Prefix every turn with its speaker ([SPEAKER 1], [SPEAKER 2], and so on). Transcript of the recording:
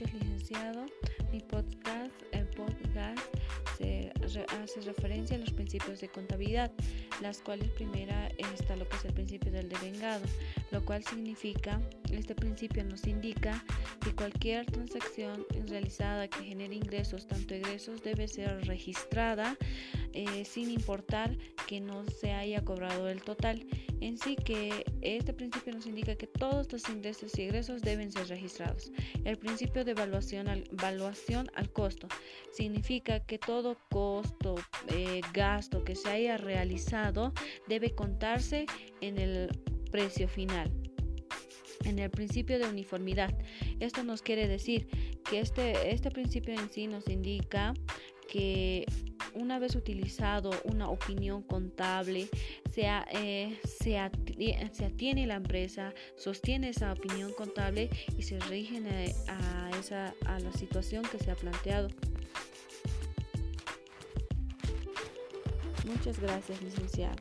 [SPEAKER 1] noches, licenciado. Mi podcast, el podcast se re hace referencia a los principios de contabilidad, las cuales primera está lo que es el principio del devengado, lo cual significa, este principio nos indica que cualquier transacción realizada que genere ingresos, tanto egresos, debe ser registrada eh, sin importar que no se haya cobrado el total. En sí que este principio nos indica que todos los ingresos y egresos deben ser registrados. El principio de evaluación al, costo significa que todo costo, eh, gasto que se haya realizado debe contarse en el precio final en el principio de uniformidad. Esto nos quiere decir que este, este principio en sí nos indica que una vez utilizado una opinión contable, se, eh, se, atiene la empresa, sostiene esa opinión contable y se rigen a, esa, a la situación que se ha planteado. Muchas gracias, licenciado.